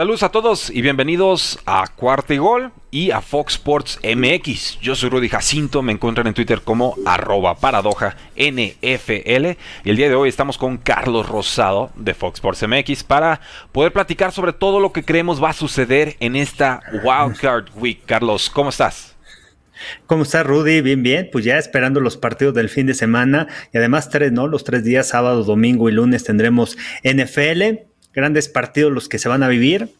Saludos a todos y bienvenidos a Cuarta y Gol y a Fox Sports MX. Yo soy Rudy Jacinto, me encuentran en Twitter como arroba paradoja NFL y el día de hoy estamos con Carlos Rosado de Fox Sports MX para poder platicar sobre todo lo que creemos va a suceder en esta Wildcard Week. Carlos, ¿cómo estás? ¿Cómo estás, Rudy? Bien, bien. Pues ya esperando los partidos del fin de semana y además tres, ¿no? Los tres días, sábado, domingo y lunes tendremos NFL grandes partidos los que se van a vivir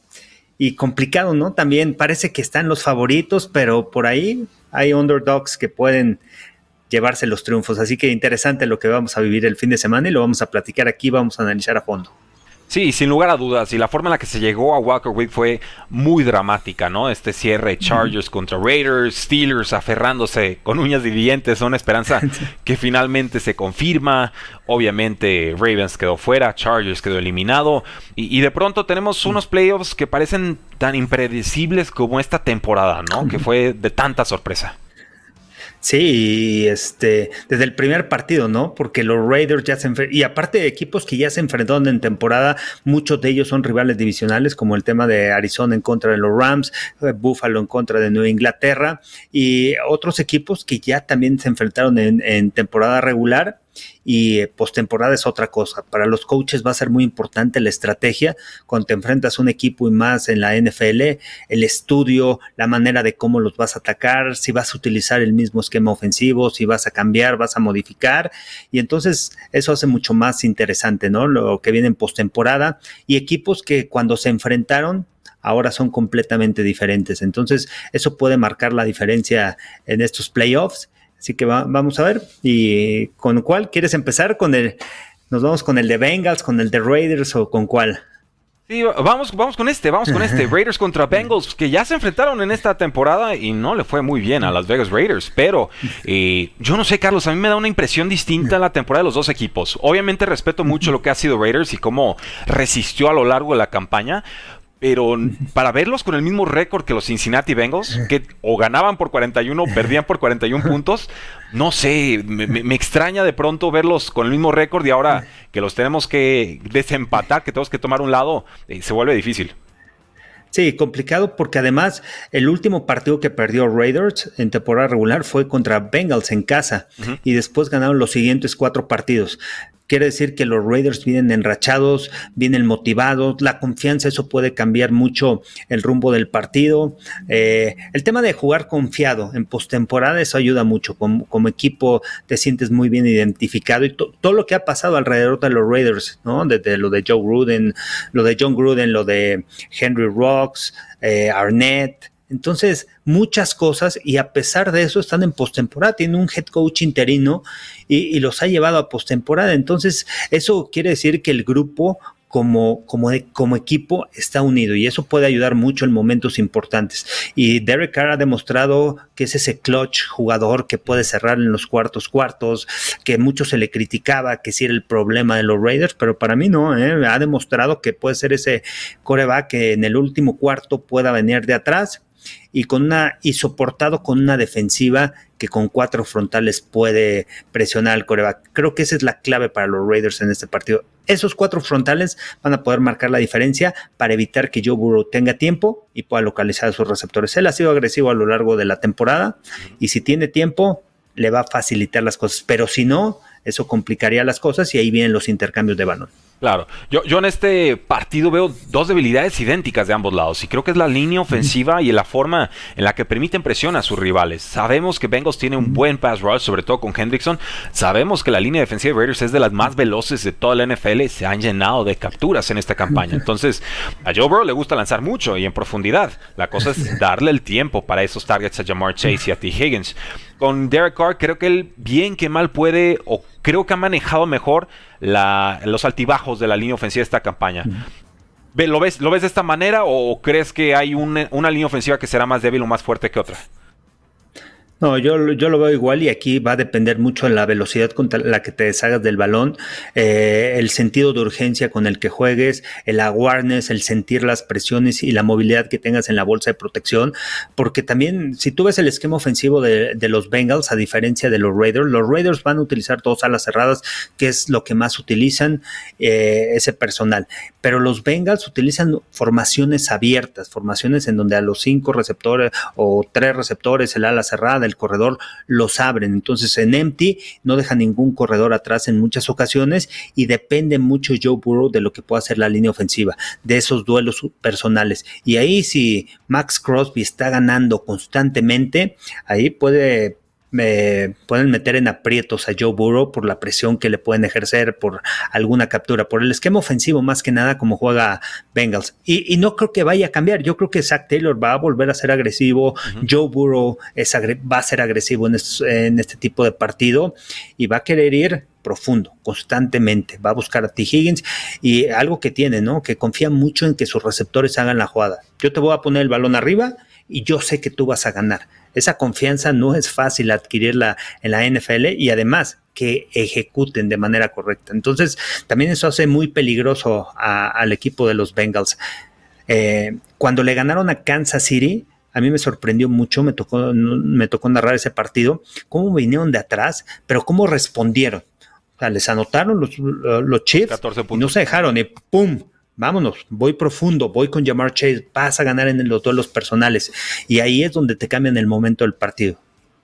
y complicado, ¿no? También parece que están los favoritos, pero por ahí hay underdogs que pueden llevarse los triunfos. Así que interesante lo que vamos a vivir el fin de semana y lo vamos a platicar aquí, vamos a analizar a fondo. Sí, sin lugar a dudas. Y la forma en la que se llegó a Walker Week fue muy dramática, ¿no? Este cierre Chargers contra Raiders, Steelers aferrándose con uñas y dientes una esperanza que finalmente se confirma. Obviamente Ravens quedó fuera, Chargers quedó eliminado. Y, y de pronto tenemos unos playoffs que parecen tan impredecibles como esta temporada, ¿no? Que fue de tanta sorpresa. Sí, este, desde el primer partido, ¿no? Porque los Raiders ya se y aparte de equipos que ya se enfrentaron en temporada, muchos de ellos son rivales divisionales, como el tema de Arizona en contra de los Rams, eh, Buffalo en contra de Nueva Inglaterra, y otros equipos que ya también se enfrentaron en, en temporada regular y eh, postemporada es otra cosa. Para los coaches va a ser muy importante la estrategia cuando te enfrentas a un equipo y más en la NFL, el estudio, la manera de cómo los vas a atacar, si vas a utilizar el mismo esquema ofensivo, si vas a cambiar, vas a modificar y entonces eso hace mucho más interesante, ¿no? Lo que viene en postemporada y equipos que cuando se enfrentaron ahora son completamente diferentes. Entonces, eso puede marcar la diferencia en estos playoffs Así que vamos a ver. ¿Y con cuál quieres empezar? ¿Con el, nos vamos con el de Bengals, con el de Raiders o con cuál? Sí, vamos, vamos con este, vamos con este. Raiders contra Bengals, que ya se enfrentaron en esta temporada y no le fue muy bien a Las Vegas Raiders. Pero eh, yo no sé, Carlos, a mí me da una impresión distinta la temporada de los dos equipos. Obviamente respeto mucho lo que ha sido Raiders y cómo resistió a lo largo de la campaña pero para verlos con el mismo récord que los Cincinnati Bengals, que o ganaban por 41 o perdían por 41 puntos, no sé, me, extraña de pronto verlos con el mismo récord y ahora que los tenemos que desempatar, que tenemos que tomar un lado, eh, se vuelve difícil. Sí, complicado porque además el último partido que perdió Raiders en temporada regular fue contra Bengals en casa y después ganaron los siguientes cuatro partidos. Quiere decir que los Raiders vienen enrachados, vienen motivados, la confianza, eso puede cambiar mucho el rumbo del partido. Eh, el tema de jugar confiado en postemporada, eso ayuda mucho. Como, equipo te sientes muy bien identificado y todo lo que ha pasado alrededor de los Raiders, ¿no? Desde lo de Joe Gruden, lo de John Gruden, lo de Henry Rocks, eh, Arnett. Entonces, muchas cosas y a pesar de eso están en postemporada. Tienen un head coach interino y, los ha llevado a postemporada. Entonces, eso quiere decir que el grupo como, como, como, equipo está unido y eso puede ayudar mucho en momentos importantes. Y Derek Carr ha demostrado que es ese clutch jugador que puede cerrar en los cuartos cuartos, que mucho se le criticaba que si era el problema de los Raiders, pero para mí no, ¿eh? ha demostrado que puede ser ese coreback que en el último cuarto pueda venir de atrás y con una y soportado con una defensiva que con cuatro frontales puede presionar al coreback. Creo que esa es la clave para los Raiders en este partido. Esos cuatro frontales van a poder marcar la diferencia para evitar que Joe Burrow tenga tiempo y pueda localizar a sus receptores. Él ha sido agresivo a lo largo de la temporada y si tiene tiempo le va a facilitar las cosas, pero si no, eso complicaría las cosas y ahí vienen los intercambios de balón. Claro, yo, yo en este partido veo dos debilidades idénticas de ambos lados y creo que es la línea ofensiva y la forma en la que permiten presión a sus rivales. Sabemos que Bengals tiene un buen pass rush, sobre todo con Hendrickson. Sabemos que la línea defensiva de Raiders es de las más veloces de toda la NFL. Se han llenado de capturas en esta campaña. Entonces, a Joe Burrow le gusta lanzar mucho y en profundidad. La cosa es darle el tiempo para esos targets a Jamar Chase y a T. Higgins. Con Derek Carr, creo que él bien que mal puede o creo que ha manejado mejor los altibajos de la línea ofensiva de esta campaña. ¿Lo ves, ¿Lo ves de esta manera o crees que hay una línea ofensiva que será más débil o más fuerte que otra? No, yo, yo lo veo igual y aquí va a depender mucho de la velocidad con la que te deshagas del balón, eh, el sentido de urgencia con el que juegues, el awareness, el sentir las presiones y la movilidad que tengas en la bolsa de protección, porque también si tú ves el esquema ofensivo de, los Bengals, a diferencia de los Raiders, los Raiders van a utilizar dos alas cerradas, que es lo que más utilizan eh, ese personal, pero los Bengals utilizan formaciones abiertas, formaciones en donde a los cinco receptores o tres receptores, el ala cerrada, el corredor los abren. Entonces en empty no deja ningún corredor atrás en muchas ocasiones y depende mucho Joe Burrow de lo que pueda hacer la línea ofensiva, de esos duelos personales. Y ahí si Max Crosby está ganando constantemente, ahí puede me pueden meter en aprietos a Joe Burrow por la presión que le pueden ejercer, por alguna captura, por el esquema ofensivo más que nada como juega Bengals. Y, no creo que vaya a cambiar. Yo creo que Zach Taylor va a volver a ser agresivo. Joe Burrow es va a ser agresivo en, en este tipo de partido y va a querer ir profundo, constantemente. Va a buscar a T. Higgins y algo que tiene, ¿no? Que confía mucho en que sus receptores hagan la jugada. Yo te voy a poner el balón arriba y yo sé que tú vas a ganar esa confianza no es fácil adquirirla en la NFL y además que ejecuten de manera correcta. Entonces, también eso hace muy peligroso al equipo de los Bengals. Eh, cuando le ganaron a Kansas City, a mí me sorprendió mucho, me tocó, me tocó narrar ese partido, cómo vinieron de atrás, pero cómo respondieron. O sea, les anotaron los, los Chiefs y no se dejaron y ¡pum! Vámonos, voy profundo, voy con Jamar Chase, vas a ganar en los duelos personales. Y ahí es donde te cambian el momento del partido.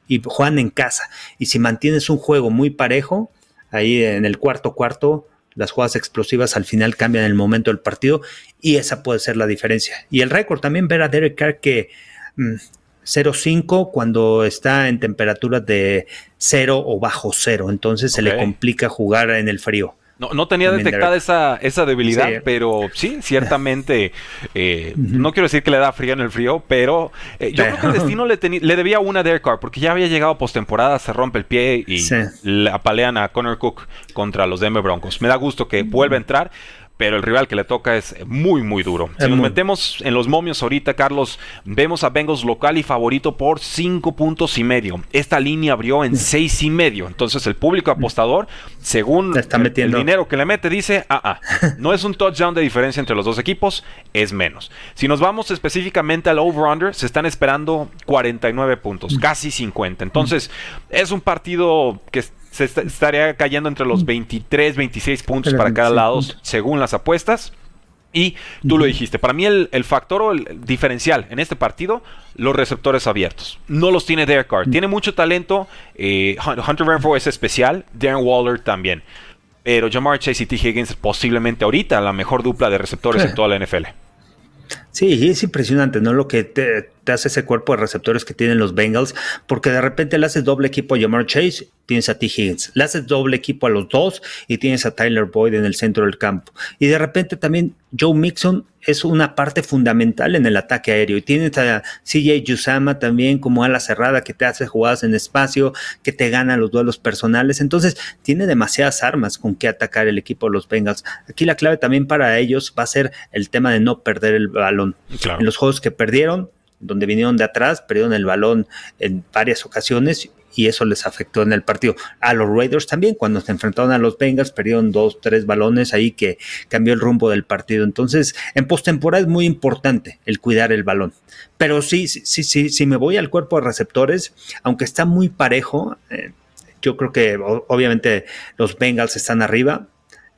Y juegan en casa. Y si mantienes un juego muy parejo, ahí en el cuarto cuarto, las jugadas explosivas al final cambian el momento del partido y esa puede ser la diferencia. Y el récord también ver a Derek Carr que 0.5 mm, cuando está en temperaturas de 0 o bajo 0, entonces se le complica jugar en el frío. No, no tenía detectada esa, esa debilidad, pero sí, ciertamente. Eh, no quiero decir que le da frío en el frío, pero eh, yo creo que el destino le, le debía una Derek Carr, porque ya había llegado postemporada, se rompe el pie y le apalean a Connor Cook contra los Denver Broncos. Me da gusto que vuelva a entrar pero el rival que le toca es muy, muy duro. Si nos metemos en los momios ahorita, Carlos, vemos a Bengals local y favorito por cinco puntos y medio. Esta línea abrió en seis y medio. Entonces el público apostador, según el, dinero que le mete, dice, ah, ah, no es un touchdown de diferencia entre los dos equipos, es menos. Si nos vamos específicamente al over-under, se están esperando 49 puntos, casi 50. Entonces es un partido que se estaría cayendo entre los 23, 26 puntos para cada lado, según las apuestas. Y tú lo dijiste, para mí el, factor o el diferencial en este partido, los receptores abiertos. No los tiene Derek Carr. Tiene mucho talento. Eh, Hunter Renfro es especial. Darren Waller también. Pero Jamar Chase y T. Higgins posiblemente ahorita la mejor dupla de receptores en toda la NFL. Sí, es impresionante, ¿no? Lo que te, hace ese cuerpo de receptores que tienen los Bengals, porque de repente le haces doble equipo a Jamar Chase, tienes a T. Higgins, le haces doble equipo a los dos y tienes a Tyler Boyd en el centro del campo. Y de repente también Joe Mixon es una parte fundamental en el ataque aéreo. Y tienes a CJ Yusama también como ala cerrada que te hace jugadas en espacio, que te gana los duelos personales. Entonces, tiene demasiadas armas con que atacar el equipo de los Bengals. Aquí la clave también para ellos va a ser el tema de no perder el balón. En los juegos que perdieron, donde vinieron de atrás, perdieron el balón en varias ocasiones y eso les afectó en el partido. A los Raiders también, cuando se enfrentaron a los Bengals, perdieron dos, tres balones ahí que cambió el rumbo del partido. Entonces, en postemporada es muy importante el cuidar el balón. Pero sí, sí, sí, si me voy al cuerpo de receptores, aunque está muy parejo, eh, yo creo que obviamente los Bengals están arriba.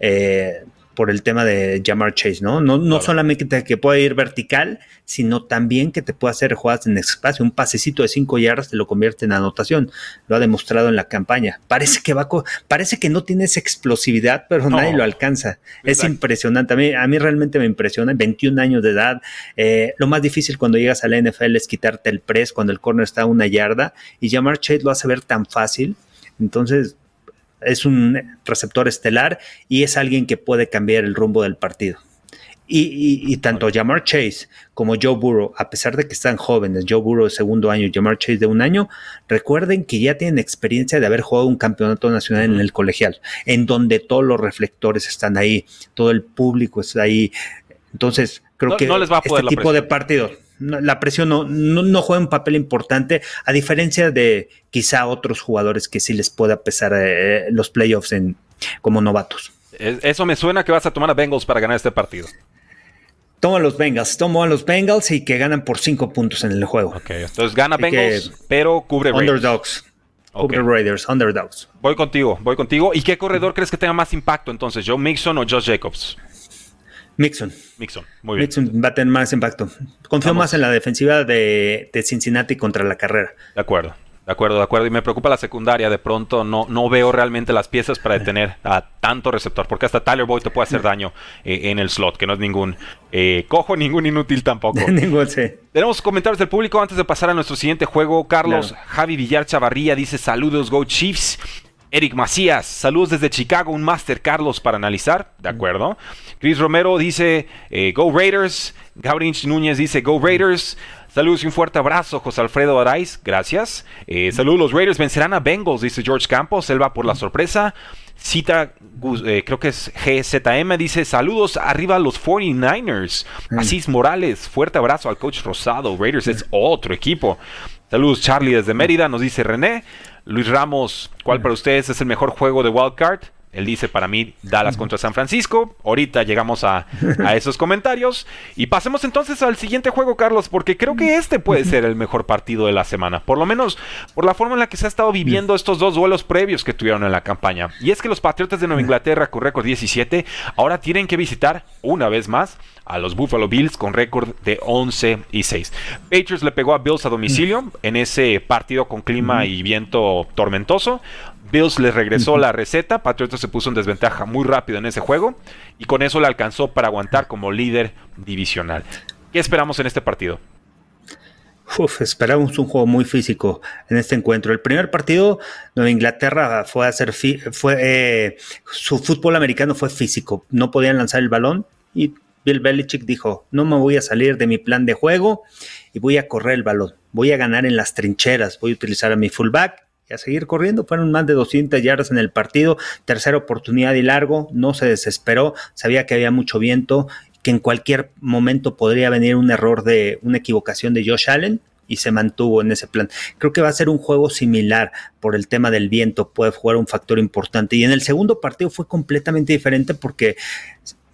Eh, por el tema de Jamar Chase, ¿no? No, no solamente que pueda ir vertical, sino también que te pueda hacer jugadas en espacio. Un pasecito de 5 yardas te lo convierte en anotación. Lo ha demostrado en la campaña. Parece que va, parece que no tiene esa explosividad, pero nadie lo alcanza. Es impresionante. A mí, a mí realmente me impresiona. 21 años de edad. Eh, lo más difícil cuando llegas a la NFL es quitarte el press cuando el corner está a una yarda. Y Jamar Chase lo hace ver tan fácil. Entonces, es un receptor estelar y es alguien que puede cambiar el rumbo del partido. Y, tanto Jamar Chase como Joe Burrow, a pesar de que están jóvenes, Joe Burrow de segundo año, Jamar Chase de un año, recuerden que ya tienen experiencia de haber jugado un campeonato nacional en el colegial, en donde todos los reflectores están ahí, todo el público está ahí. Entonces, creo que no les va a este tipo de partidos La presión no, no, juega un papel importante, a diferencia de quizá otros jugadores que sí les pueda pesar eh, los playoffs en, como novatos. Eso me suena que vas a tomar a Bengals para ganar este partido. Toma los Bengals, tomo a los Bengals y que ganan por cinco puntos en el juego. Ok, entonces gana Bengals, pero cubre Raiders. Underdogs. Cubre Raiders, underdogs. Voy contigo, voy contigo. ¿Y qué corredor crees que tenga más impacto entonces, Joe Mixon o Josh Jacobs? Mixon. Mixon, muy bien. Mixon va a tener más impacto. Confío más en la defensiva de Cincinnati contra la carrera. De acuerdo. De acuerdo, de acuerdo. Y me preocupa la secundaria. De pronto no, no veo realmente las piezas para detener a tanto receptor. Porque hasta Tyler Boyd te puede hacer daño eh, en el slot, que no es ningún eh, cojo, ningún inútil tampoco. ningún, sí. Tenemos comentarios del público antes de pasar a nuestro siguiente juego. Carlos Javi Villar Chavarría dice: Saludos, Go Chiefs. Eric Macías, saludos desde Chicago, un Master Carlos para analizar, de acuerdo. Chris Romero dice, eh, Go Raiders. Gabriel Núñez dice, Go Raiders. Saludos y un fuerte abrazo, José Alfredo Araiz. Gracias. Eh, saludos, los Raiders vencerán a Bengals, dice George Campos. Él va por la sorpresa. Cita, eh, creo que es GZM, dice: Saludos arriba los 49ers. Mm. Asís Morales, fuerte abrazo al coach Rosado. Raiders es otro equipo. Saludos, Charlie desde Mérida, nos dice René. Luis Ramos, ¿cuál para ustedes es el mejor juego de Wildcard? Él dice para mí Dallas contra San Francisco. Ahorita llegamos a, esos comentarios. Y pasemos entonces al siguiente juego, Carlos, porque creo que este puede ser el mejor partido de la semana. Por lo menos por la forma en la que se ha estado viviendo estos dos duelos previos que tuvieron en la campaña. Y es que los Patriotas de Nueva Inglaterra con récord 17 ahora tienen que visitar una vez más a los Buffalo Bills con récord de 11 y 6. Patriots le pegó a Bills a domicilio en ese partido con clima y viento tormentoso. Bills le regresó la receta, Patriotas se puso en desventaja muy rápido en ese juego y con eso le alcanzó para aguantar como líder divisional. ¿Qué esperamos en este partido? Uf, esperamos un juego muy físico en este encuentro. El primer partido, Nueva Inglaterra fue a hacer, fue, eh, su fútbol americano fue físico, no podían lanzar el balón y Bill Belichick dijo, no me voy a salir de mi plan de juego y voy a correr el balón, voy a ganar en las trincheras, voy a utilizar a mi fullback y a seguir corriendo. Fueron más de 200 yardas en el partido, tercera oportunidad y largo, no se desesperó, sabía que había mucho viento, que en cualquier momento podría venir un error de una equivocación de Josh Allen y se mantuvo en ese plan. Creo que va a ser un juego similar por el tema del viento, puede jugar un factor importante. Y en el segundo partido fue completamente diferente porque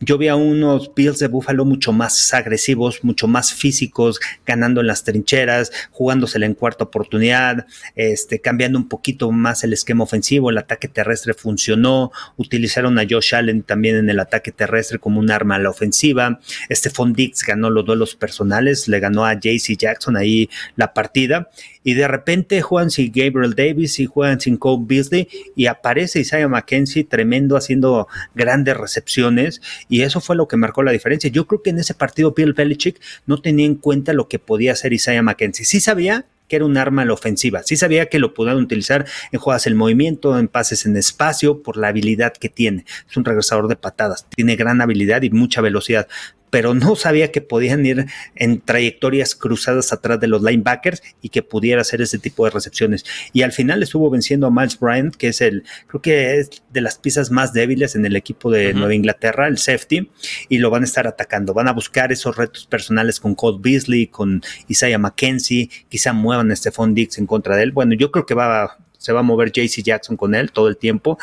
yo vi a unos Bills de Buffalo mucho más agresivos, mucho más físicos, ganando en las trincheras, jugándosela en cuarta oportunidad, este, cambiando un poquito más el esquema ofensivo, el ataque terrestre funcionó, utilizaron a Josh Allen también en el ataque terrestre como un arma a la ofensiva, Stephon Dix ganó los duelos personales, le ganó a JC Jackson ahí la partida, y de repente juegan sin Gabriel Davis y juegan sin Cole Beasley y aparece Isaiah McKenzie tremendo haciendo grandes recepciones eso fue lo que marcó la diferencia. Yo creo que en ese partido Bill Belichick no tenía en cuenta lo que podía hacer Isaiah McKenzie. Sí sabía que era un arma a la ofensiva. Sí sabía que lo podían utilizar en jugadas en movimiento, en pases en espacio, por la habilidad que tiene. Es un regresador de patadas, tiene gran habilidad y mucha velocidad pero no sabía que podían ir en trayectorias cruzadas atrás de los linebackers y que pudiera hacer ese tipo de recepciones. Y al final estuvo venciendo a Miles Bryant, que es el, creo que es de las piezas más débiles en el equipo de Nueva Inglaterra, el safety, y lo van a estar atacando. Van a buscar esos retos personales con Cole Beasley, con Isaiah McKenzie, quizá muevan a Stephon Dix en contra de él. Bueno, yo creo que va se va a mover JC Jackson con él todo el tiempo.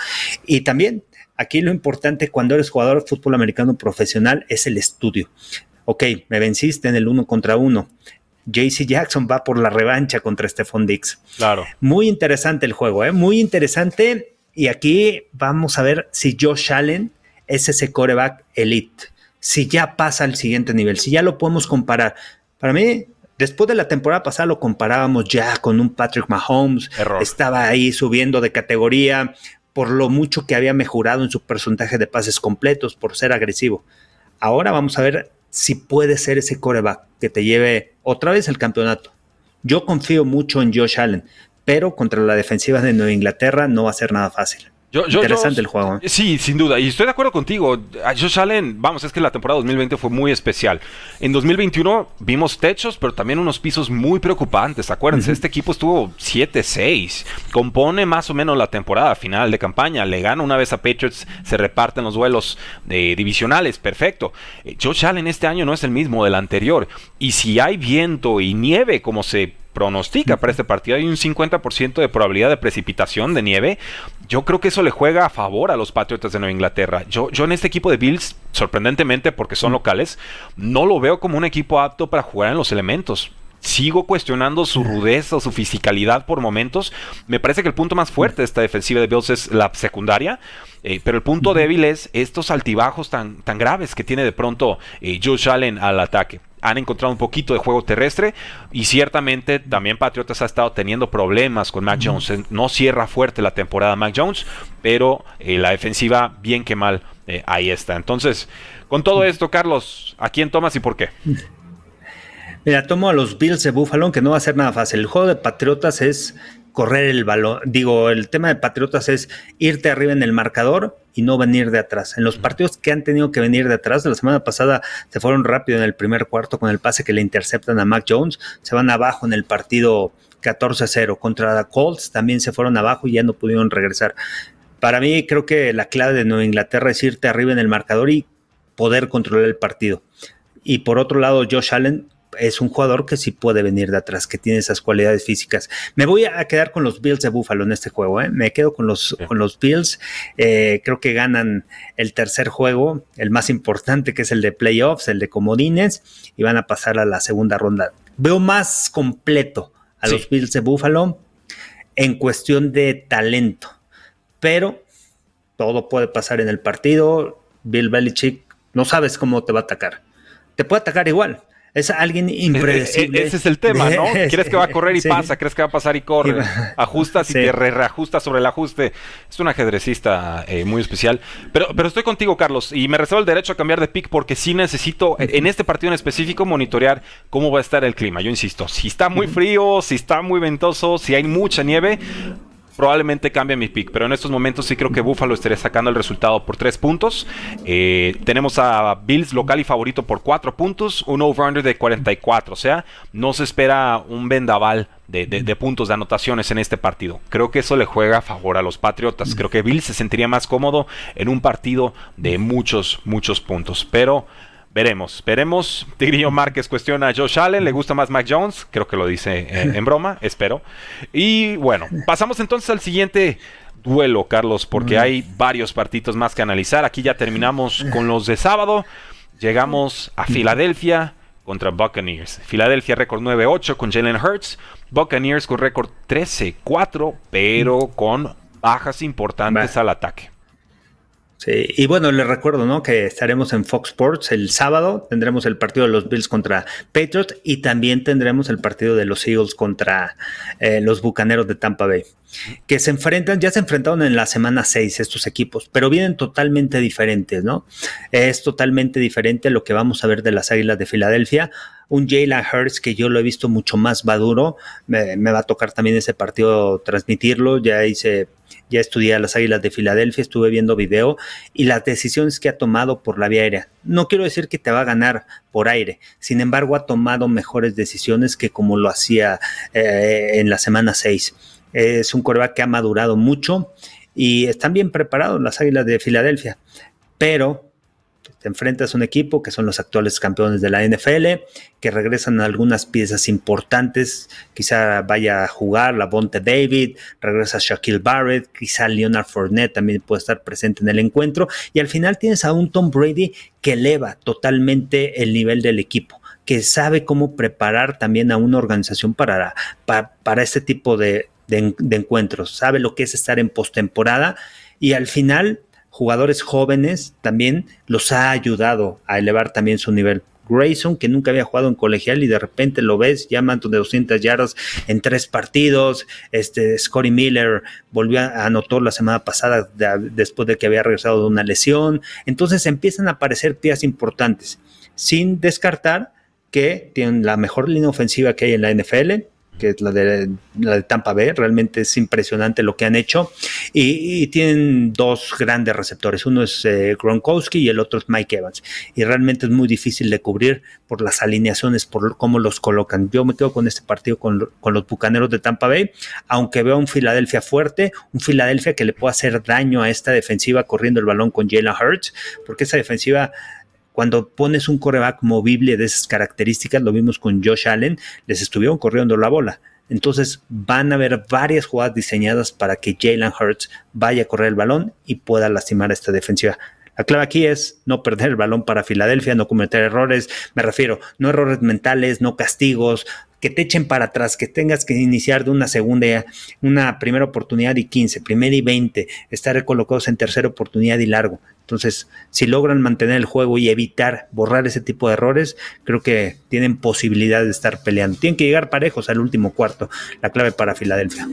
Y también Aquí lo importante cuando eres jugador de fútbol americano profesional es el estudio. Ok, me venciste en el uno contra uno. JC Jackson va por la revancha contra Stephon Dix. Claro. Muy interesante el juego, ¿eh? Muy interesante. Y aquí vamos a ver si Josh Allen es ese coreback elite. Si ya pasa al siguiente nivel, si ya lo podemos comparar. Para mí, Después de la temporada pasada lo comparábamos ya con un Patrick Mahomes. Estaba ahí subiendo de categoría por lo mucho que había mejorado en su porcentaje de pases completos, por ser agresivo. Ahora vamos a ver si puede ser ese coreback que te lleve otra vez el campeonato. Yo confío mucho en Josh Allen, pero contra la defensiva de Nueva Inglaterra no va a ser nada fácil. Interesante el juego. ¿eh? Sí, sin duda. Y estoy de acuerdo contigo. Josh Allen, vamos, es que la temporada 2020 fue muy especial. En 2021 vimos techos, pero también unos pisos muy preocupantes. Acuérdense, este equipo estuvo 7-6. Compone más o menos la temporada final de campaña. Le gana una vez a Patriots, se reparten los duelos de divisionales. Perfecto. Eh, Josh Allen este año no es el mismo del anterior. Y si hay viento y nieve, como se pronostica para este partido. Hay un 50% de probabilidad de precipitación de nieve. Yo creo que eso le juega a favor a los Patriotas de Nueva Inglaterra. Yo, yo en este equipo de Bills, sorprendentemente porque son locales, no lo veo como un equipo apto para jugar en los elementos. Sigo cuestionando su rudeza o su fisicalidad por momentos. Me parece que el punto más fuerte de esta defensiva de Bills es la secundaria. Eh, pero el punto débil es estos altibajos tan, tan graves que tiene de pronto eh, Josh Allen al ataque han encontrado un poquito de juego terrestre y ciertamente también Patriotas ha estado teniendo problemas con Mac Jones. No cierra fuerte la temporada Mac Jones, pero eh, la defensiva bien que mal eh, ahí está. Entonces, con todo esto, Carlos, ¿a quién tomas y por qué? Mira, tomo a los Bills de Buffalo, que no va a ser nada fácil. El juego de Patriotas es correr el balón. Digo, el tema de Patriotas es irte arriba en el marcador y no venir de atrás. En los partidos que han tenido que venir de atrás, de la semana pasada se fueron rápido en el primer cuarto con el pase que le interceptan a Mac Jones, se van abajo en el partido 14-0 contra la Colts, también se fueron abajo y ya no pudieron regresar. Para mí creo que la clave de Nueva Inglaterra es irte arriba en el marcador y poder controlar el partido. Y por otro lado, Josh Allen es un jugador que sí puede venir de atrás, que tiene esas cualidades físicas. Me voy a quedar con los Bills de Buffalo en este juego, ¿eh? me quedo con los, con los Bills. Eh, creo que ganan el tercer juego, el más importante que es el de playoffs, el de comodines, y van a pasar a la segunda ronda. Veo más completo a los Bills de Buffalo en cuestión de talento, pero todo puede pasar en el partido. Bill Belichick no sabes cómo te va a atacar. Te puede atacar igual, es alguien e, e, impredecible. Ese es el tema, ¿no? Quieres que va a correr y pasa, crees que va a pasar y corre. Ajustas y te reajustas sobre el ajuste. Es un ajedrecista eh, muy especial. Pero, pero estoy contigo, Carlos, y me reservo el derecho a cambiar de pick porque sí necesito, en este partido en específico, monitorear cómo va a estar el clima. Yo insisto, si está muy frío, si está muy ventoso, si hay mucha nieve, probablemente cambie mi pick, pero en estos momentos sí creo que Buffalo estaría sacando el resultado por 3 puntos. Eh, tenemos a Bills local y favorito por 4 puntos, un over-under de 44, o sea, no se espera un vendaval de, puntos de anotaciones en este partido. Creo que eso le juega a favor a los Patriotas. Creo que Bills se sentiría más cómodo en un partido de muchos, muchos puntos, pero... Veremos, veremos. Tigrillo Márquez cuestiona a Josh Allen, le gusta más Mac Jones, creo que lo dice en, broma, espero. Y bueno, pasamos entonces al siguiente duelo, Carlos, porque hay varios partidos más que analizar. Aquí ya terminamos con los de sábado. Llegamos a Filadelfia contra Buccaneers. Filadelfia récord 9-8 con Jalen Hurts. Buccaneers con récord 13-4, pero con bajas importantes al ataque. Sí, y bueno, les recuerdo, ¿no? Que estaremos en Fox Sports el sábado, tendremos el partido de los Bills contra Patriots y también tendremos el partido de los Eagles contra eh, los Bucaneros de Tampa Bay, que se enfrentan, ya se enfrentaron en la semana 6 estos equipos, pero vienen totalmente diferentes, ¿no? Es totalmente diferente lo que vamos a ver de las Águilas de Filadelfia un Jalen Hurts que yo lo he visto mucho más maduro. Me, va a tocar también ese partido transmitirlo. Ya hice ya estudié las Águilas de Filadelfia, estuve viendo video y las decisiones que ha tomado por la vía aérea. No quiero decir que te va a ganar por aire, sin embargo ha tomado mejores decisiones que como lo hacía eh, en la semana 6. Es un coreback que ha madurado mucho y están bien preparados las Águilas de Filadelfia, pero te enfrentas a un equipo que son los actuales campeones de la NFL, que regresan algunas piezas importantes, quizá vaya a jugar la Bonte David, regresa Shaquille Barrett, quizá Leonard Fournette también puede estar presente en el encuentro, y al final tienes a un Tom Brady que eleva totalmente el nivel del equipo que sabe cómo preparar también a una organización para, para, este tipo de, de encuentros, sabe lo que es estar en postemporada y al final jugadores jóvenes también los ha ayudado a elevar también su nivel. Grayson, que nunca había jugado en colegial y de repente lo ves, ya manto de 200 yardas en tres partidos. Este, Scotty Miller volvió a anotó la semana pasada después de que había regresado de una lesión. Entonces empiezan a aparecer piezas importantes, sin descartar que tienen la mejor línea ofensiva que hay en la NFL, que es la de, la de Tampa Bay. Realmente es impresionante lo que han hecho. Y, tienen dos grandes receptores. Uno es eh, Gronkowski y el otro es Mike Evans. Y realmente es muy difícil de cubrir por las alineaciones, por cómo los colocan. Yo me quedo con este partido con, con los Bucaneros de Tampa Bay, aunque veo un Filadelfia fuerte, un Filadelfia que le puede hacer daño a esta defensiva corriendo el balón con Jalen Hurts, porque esa defensiva cuando pones un coreback movible de esas características, lo vimos con Josh Allen, les estuvieron corriendo la bola. Entonces van a haber varias jugadas diseñadas para que Jalen Hurts vaya a correr el balón y pueda lastimar a esta defensiva. La clave aquí es no perder el balón para Filadelfia, no cometer errores, me refiero, no errores mentales, no castigos, que te echen para atrás, que tengas que iniciar de una segunda, una primera oportunidad y 15, primera y 20, estar colocados en tercera oportunidad y largo. Entonces, si logran mantener el juego y evitar borrar ese tipo de errores, creo que tienen posibilidad de estar peleando. Tienen que llegar parejos al último cuarto, la clave para Filadelfia.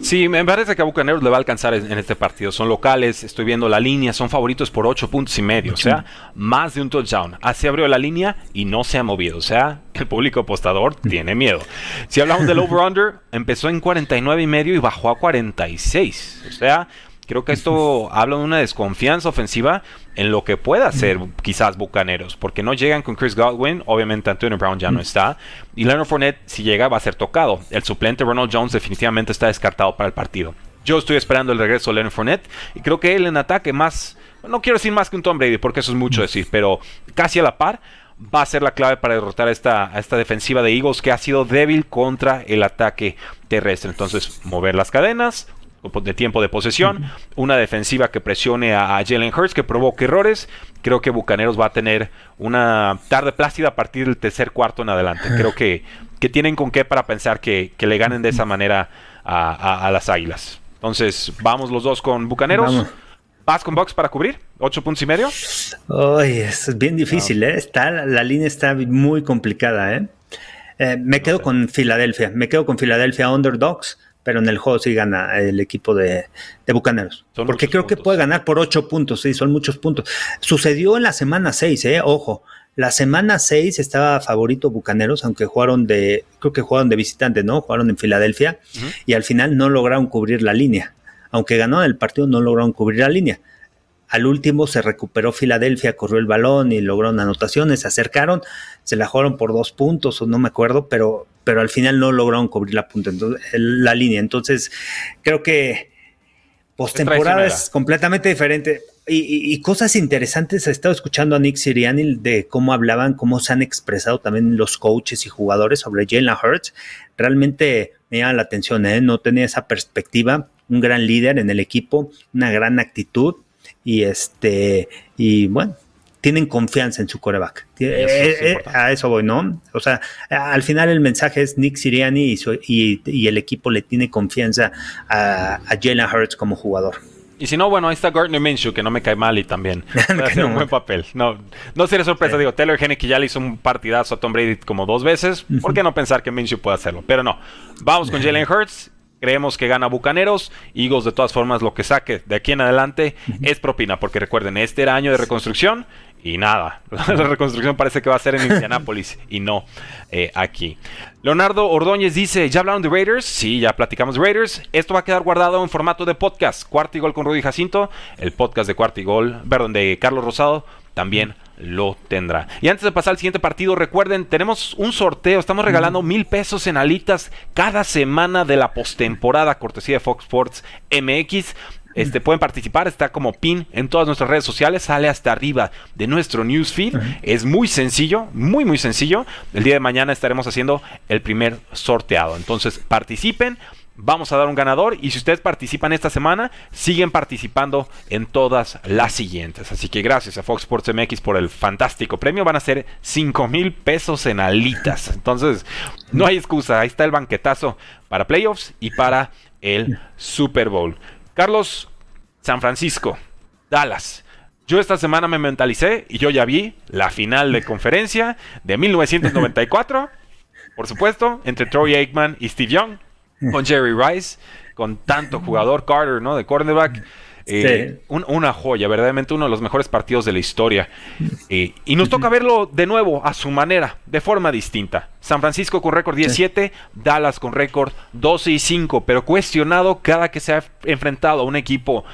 Sí, me parece que a Bucaneros le va a alcanzar en, este partido. Son locales, estoy viendo la línea, son favoritos por ocho puntos y medio, o sea, más de un touchdown. Así abrió la línea y no se ha movido, o sea, el público apostador tiene miedo. Si hablamos del over-under, empezó en 49 y medio y bajó a 46, o sea, Creo que esto habla de una desconfianza ofensiva en lo que pueda hacer quizás Bucaneros, porque no llegan con Chris Godwin, obviamente Antonio Brown ya no está, y Leonard Fournette si llega va a ser tocado. El suplente Ronald Jones definitivamente está descartado para el partido. Yo estoy esperando el regreso de Leonard Fournette y creo que él en ataque más, no quiero decir más que un Tom Brady, porque eso es mucho decir, pero casi a la par va a ser la clave para derrotar a esta, a esta defensiva de Eagles que ha sido débil contra el ataque terrestre. Entonces, mover las cadenas, de tiempo de posesión, una defensiva que presione a, Jalen Hurts, que provoque errores. Creo que Bucaneros va a tener una tarde plácida a partir del tercer cuarto en adelante. Creo que, que tienen con qué para pensar que, le ganen de esa manera a, las Águilas. Entonces, vamos los dos con Bucaneros. ¿Vas con Box para cubrir? ¿Ocho puntos y medio? Ay, es bien difícil, ¿eh? Está, la línea está muy complicada, ¿eh? eh me quedo con Filadelfia. Me quedo con Filadelfia Underdogs pero en el juego sí gana el equipo de, Bucaneros. porque creo que puede ganar por ocho puntos, sí, son muchos puntos. Sucedió en la semana 6, eh, ojo. La semana 6 estaba favorito Bucaneros, aunque jugaron de, creo que jugaron de visitante, ¿no? Jugaron en Filadelfia y al final no lograron cubrir la línea. Aunque ganó el partido, no lograron cubrir la línea. Al último se recuperó Filadelfia, corrió el balón y lograron anotaciones, se acercaron, se la jugaron por dos puntos o no me acuerdo, pero, pero al final no lograron cubrir la punta, entonces, la línea. Entonces, creo que postemporada es completamente diferente. Y, cosas interesantes, he estado escuchando a Nick Siriani de cómo hablaban, cómo se han expresado también los coaches y jugadores sobre Jalen Hurts. Realmente me llama la atención, ¿eh? no tenía esa perspectiva. Un gran líder en el equipo, una gran actitud y este, y bueno, tienen confianza en su coreback. Eh, eh, a eso voy, ¿no? O sea, al final el mensaje es Nick Siriani y, y, el equipo le tiene confianza a, a Jalen Hurts como jugador. Y si no, bueno, ahí está Gardner Minshew, que no me cae mal y también hace un buen papel. No, no sería sorpresa, digo, Taylor que ya le hizo un partidazo a Tom Brady como dos veces. ¿Por qué no pensar que Minshew puede hacerlo? Pero no, vamos con Jalen Hurts Creemos que gana Bucaneros. Eagles, de todas formas, lo que saque de aquí en adelante es propina, porque recuerden, este era año de reconstrucción y nada. La reconstrucción parece que va a ser en Indianapolis y no eh, aquí. Leonardo Ordóñez dice: ¿Ya hablaron de Raiders? Sí, ya platicamos de Raiders. Esto va a quedar guardado en formato de podcast. Cuarto y gol con Rudy Jacinto. El podcast de Cuarto y gol, perdón, de Carlos Rosado. También lo tendrá. Y antes de pasar al siguiente partido, recuerden, tenemos un sorteo, estamos regalando mil pesos en alitas cada semana de la postemporada, cortesía de Fox Sports MX. Este, pueden participar, está como pin en todas nuestras redes sociales, sale hasta arriba de nuestro newsfeed. Es muy sencillo, muy, muy sencillo. El día de mañana estaremos haciendo el primer sorteado. Entonces, participen vamos a dar un ganador y si ustedes participan esta semana, siguen participando en todas las siguientes. Así que gracias a Fox Sports MX por el fantástico premio. Van a ser 5 mil pesos en alitas. Entonces, no hay excusa. Ahí está el banquetazo para playoffs y para el Super Bowl. Carlos, San Francisco, Dallas. Yo esta semana me mentalicé y yo ya vi la final de conferencia de 1994, por supuesto, entre Troy Aikman y Steve Young con Jerry Rice, con tanto jugador, Carter, ¿no? De cornerback. Eh, una joya, verdaderamente uno de los mejores partidos de la historia. Eh, y nos toca verlo de nuevo a su manera, de forma distinta. San Francisco con récord 17, Dallas con récord 12 y 5, pero cuestionado cada que se ha enfrentado a un equipo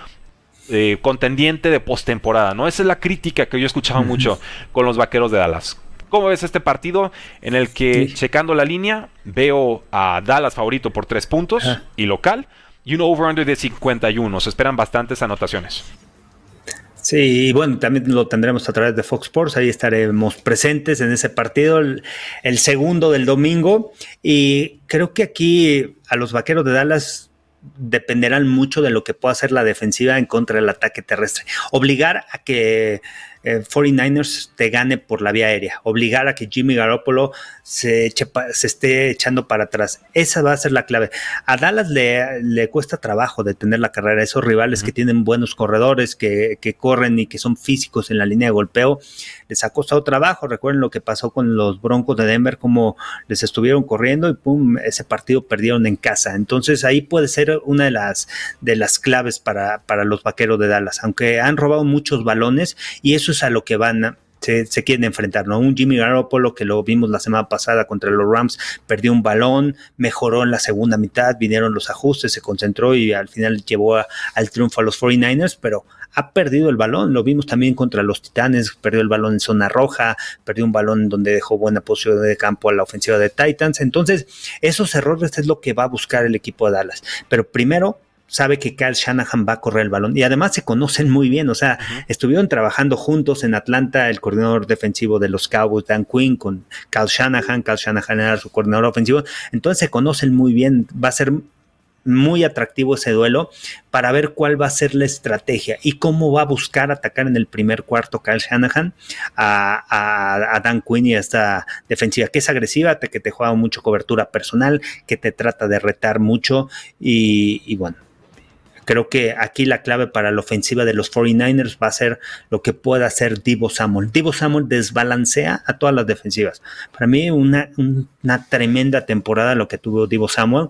eh, contendiente de postemporada, ¿no? Esa es la crítica que yo he escuchado mucho con los vaqueros de Dallas. ¿Cómo ves este partido en el que, checando la línea, veo a Dallas favorito por 3 puntos y local? y un over-under de 51. Se esperan bastantes anotaciones. Sí, y bueno, también lo tendremos a través de Fox Sports, ahí estaremos presentes en ese partido, el, segundo del domingo, y creo que aquí a los Vaqueros de Dallas dependerán mucho de lo que pueda hacer la defensiva en contra del ataque terrestre. Obligar a que 49ers te gane por la vía aérea, obligar a que Jimmy Garoppolo se, se esté echando para atrás. Esa va a ser la clave. A Dallas le, le cuesta trabajo detener la carrera. Esos rivales que tienen buenos corredores, que, que, corren y que son físicos en la línea de golpeo, les ha costado trabajo. Recuerden lo que pasó con los Broncos de Denver, como les estuvieron corriendo y pum, ese partido perdieron en casa. Entonces ahí puede ser una de las, de las claves para, para los vaqueros de Dallas, aunque han robado muchos balones y eso es a lo que van se, se, quieren enfrentar, ¿no? Un Jimmy Garoppolo que lo vimos la semana pasada contra los Rams, perdió un balón, mejoró en la segunda mitad, vinieron los ajustes, se concentró y al final llevó al triunfo a los 49ers, pero ha perdido el balón, lo vimos también contra los Titanes, perdió el balón en zona roja, perdió un balón donde dejó buena posición de campo a la ofensiva de Titans, entonces esos errores es lo que va a buscar el equipo de Dallas, pero primero sabe que Kyle Shanahan va a correr el balón y además se conocen muy bien, o sea, estuvieron trabajando juntos en Atlanta el coordinador defensivo de los Cowboys, Dan Quinn, con Kyle Shanahan, Kyle Shanahan era su coordinador ofensivo, entonces se conocen muy bien, va a ser muy atractivo ese duelo para ver cuál va a ser la estrategia y cómo va a buscar atacar en el primer cuarto Kyle Shanahan a, Dan Quinn y a esta defensiva que es agresiva, que te juega mucho cobertura personal, que te trata de retar mucho y bueno, Creo que aquí la clave para la ofensiva de los 49ers va a ser lo que pueda hacer Divo Samuel. Divo Samuel desbalancea a todas las defensivas. Para mí, una, una tremenda temporada lo que tuvo Divo Samuel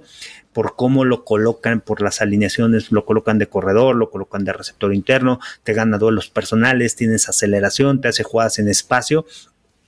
por cómo lo colocan, por las alineaciones, lo colocan de corredor, lo colocan de receptor interno, te gana duelos personales, tienes aceleración, te hace jugadas en espacio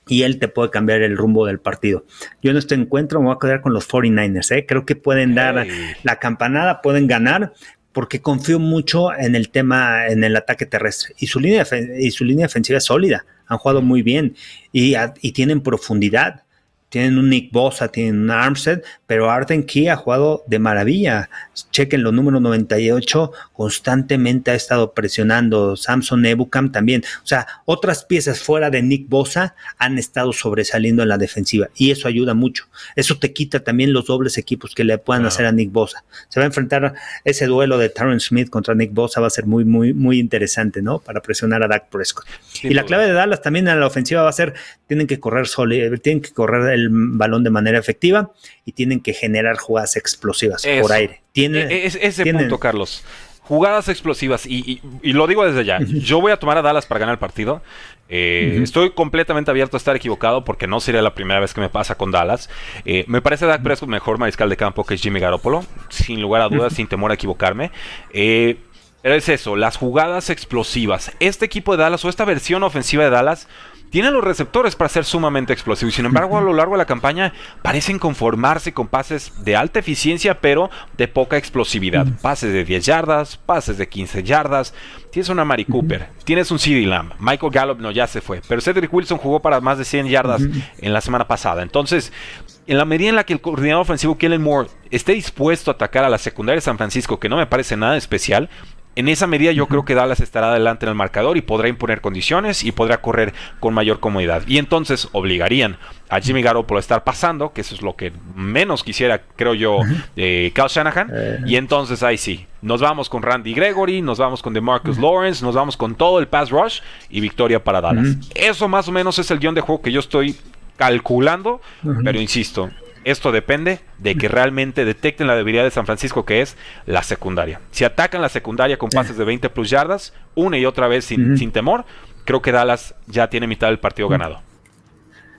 y él te puede cambiar el rumbo del partido. Yo en este encuentro me voy a quedar con los 49ers, ¿eh? creo que pueden dar la campanada, pueden ganar, porque confío mucho en el tema, en el ataque terrestre. Y su línea, y su línea defensiva es sólida. Han jugado muy bien y, y tienen profundidad tienen un Nick Bosa, tienen un Armstead, pero Arden Key ha jugado de maravilla. Chequen los números 98, constantemente ha estado presionando. Samson Ebukam también. O sea, otras piezas fuera de Nick Bosa han estado sobresaliendo en la defensiva y eso ayuda mucho. Eso te quita también los dobles equipos que le puedan hacer a Nick Bosa. Se va a enfrentar ese duelo de Taron Smith contra Nick Bosa, va a ser muy, muy, muy interesante, ¿no? Para presionar a Dak Prescott. y la clave de Dallas también en la ofensiva va a ser, tienen que correr sólido, tienen que correr el balón de manera efectiva y tienen que generar jugadas explosivas por aire. Tiene, e, es, ese punto, Carlos. Jugadas explosivas, y, lo digo desde ya. Yo voy a tomar a Dallas para ganar el partido. Eh, estoy completamente abierto a estar equivocado porque no sería la primera vez que me pasa con Dallas. Eh, me parece Dak Prescott mejor mariscal de campo que Jimmy Garoppolo, sin lugar a dudas, sin temor a equivocarme. Eh, pero es eso, las jugadas explosivas. Este equipo de Dallas o esta versión ofensiva de Dallas tiene los receptores para ser sumamente explosivos. Sin embargo, a lo largo de la campaña parecen conformarse con pases de alta eficiencia, pero de poca explosividad. Pases de 10 yardas, pases de 15 yardas. Tienes una Mari Cooper, tienes un CD Lamb. Michael Gallup no, ya se fue. Pero Cedric Wilson jugó para más de 100 yardas en la semana pasada. Entonces, en la medida en la que el coordinador ofensivo Kellen Moore esté dispuesto a atacar a la secundaria de San Francisco, que no me parece nada especial, en esa medida yo creo que Dallas estará adelante en el marcador y podrá imponer condiciones y podrá correr con mayor comodidad. Y entonces obligarían a Jimmy Garoppolo a estar pasando, que eso es lo que menos quisiera, creo yo, eh, Kyle Shanahan. Eh. Y entonces ahí sí, nos vamos con Randy Gregory, nos vamos con DeMarcus Lawrence, nos vamos con todo el pass rush y victoria para Dallas. Eso más o menos es el guion de juego que yo estoy calculando, pero insisto, esto depende de que realmente detecten la debilidad de San Francisco, que es la secundaria. Si atacan la secundaria con pases de 20 plus yardas, una y otra vez sin, temor, creo que Dallas ya tiene mitad del partido ganado.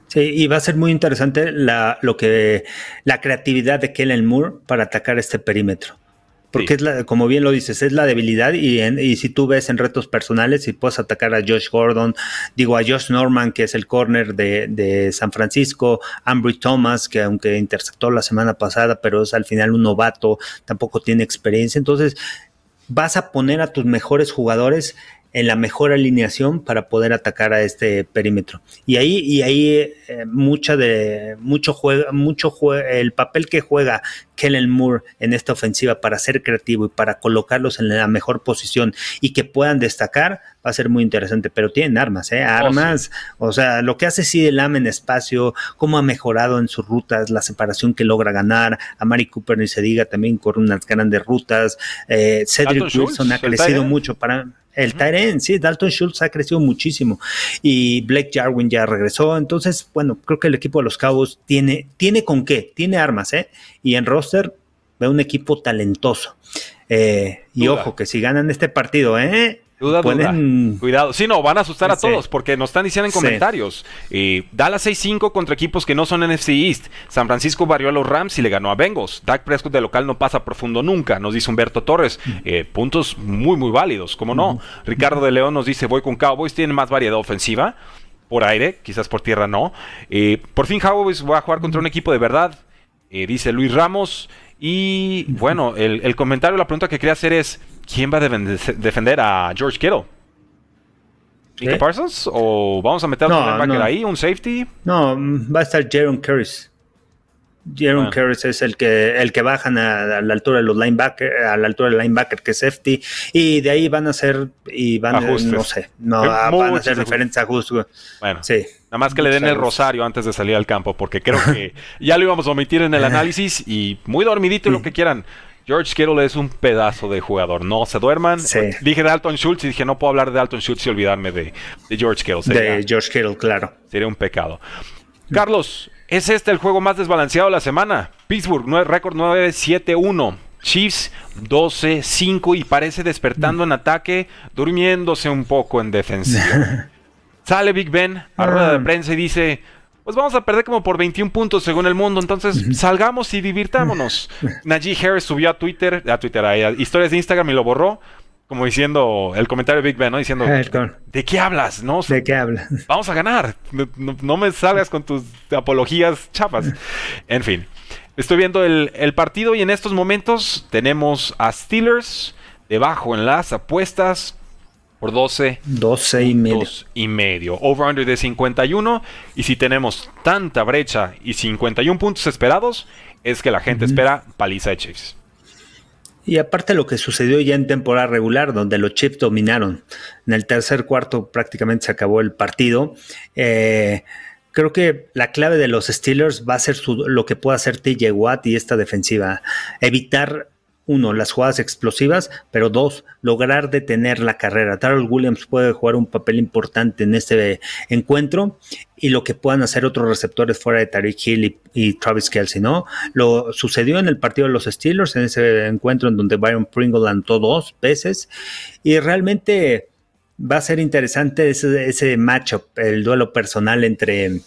Sí, y va a ser muy interesante la, lo que, la creatividad de Kellen Moore para atacar este perímetro. Porque es la, como bien lo dices, es la debilidad y, y, si tú ves en retos personales, si puedes atacar a Josh Gordon, digo a Josh Norman, que es el corner de, de San Francisco, Ambry Thomas, que aunque interceptó la semana pasada, pero es al final un novato, tampoco tiene experiencia, entonces vas a poner a tus mejores jugadores en la mejor alineación para poder atacar a este perímetro. Y ahí, y ahí eh, mucha de, mucho juega, mucho el papel que juega Kellen Moore en esta ofensiva para ser creativo y para colocarlos en la mejor posición y que puedan destacar va a ser muy interesante. Pero tienen armas, ¿eh? Oh, armas. O sea, lo que hace sí Lamb en espacio, cómo ha mejorado en sus rutas, la separación que logra ganar. A Mari Cooper ni se diga, también corre unas grandes rutas. Eh, Cedric Wilson ha crecido mucho para el Tyrant, sí, Dalton Schultz ha crecido muchísimo y Blake Jarwin ya regresó. Entonces, bueno, creo que el equipo de los Cabos tiene, tiene con qué, tiene armas, ¿eh? Y en roster ve un equipo talentoso. Eh, y ojo, que si ganan este partido, ¿eh? Duda, Cuidado. Sí, no, van a asustar a todos porque nos están diciendo en comentarios. Eh, Dallas 6-5 contra equipos que no son NFC East. San Francisco barrió a los Rams y le ganó a Bengals. Dak Prescott de local no pasa profundo nunca, nos dice Humberto Torres. Eh, puntos muy, muy válidos, ¿cómo no? Ricardo de León nos dice, voy con Cowboys, tienen más variedad ofensiva. Por aire, quizás por tierra no. Eh, por fin Cowboys va a jugar contra un equipo de verdad. dice Luis Ramos. Y bueno, el, el comentario, la pregunta que quería hacer es... ¿quién va a defender a George Kittle? ¿Mika Parsons? ¿O vamos a meter a un linebacker ahí, un safety? No, va a estar Jaron Curris. Jaron ah. es el que, el que bajan a, la altura de los linebackers, a la altura del linebacker que es safety, y de ahí van a ser, y van a, no sé, no, van a ser diferentes ajustes. Bueno, sí. Nada más que le den el rosario antes de salir al campo, porque creo que ya lo íbamos a omitir en el análisis y muy dormidito y lo que quieran. George Kittle es un pedazo de jugador. No se duerman. Dije de Alton Schultz y dije no puedo hablar de Alton Schultz y olvidarme de, George Kittle. de George Kittle, claro. Sería un pecado. Carlos, ¿es este el juego más desbalanceado de la semana? Pittsburgh, récord 9-7-1. Chiefs 12-5 y parece despertando en ataque, durmiéndose un poco en defensiva. Sale Big Ben a rueda de ah. prensa y dice, pues vamos a perder como por 21 puntos según el mundo. Entonces, salgamos y divirtámonos. Najee Harris subió a Twitter, a Twitter, a historias de Instagram y lo borró. Como diciendo el comentario de Big Ben, ¿no? Diciendo, ¿de qué hablas? No, ¿De qué hablas? Vamos a ganar. No, me salgas con tus apologías chapas. En fin, estoy viendo el, el partido y en estos momentos tenemos a Steelers debajo en las apuestas por 12. 12 y medio. y medio. Over-under de 51. Y si tenemos tanta brecha y 51 puntos esperados, es que la gente espera paliza de Chiefs. Y aparte lo que sucedió ya en temporada regular, donde los Chiefs dominaron. En el tercer cuarto prácticamente se acabó el partido. Eh, creo que la clave de los Steelers va a ser lo que pueda hacer TJ Watt y esta defensiva. Evitar uno, las jugadas explosivas, pero dos, lograr detener la carrera. Darrell Williams puede jugar un papel importante en este encuentro y lo que puedan hacer otros receptores fuera de Tariq Hill y, Travis Kelsey, ¿no? Lo sucedió en el partido de los Steelers, en ese encuentro en donde Byron Pringle anotó dos veces y realmente va a ser interesante ese, matchup, el duelo personal entre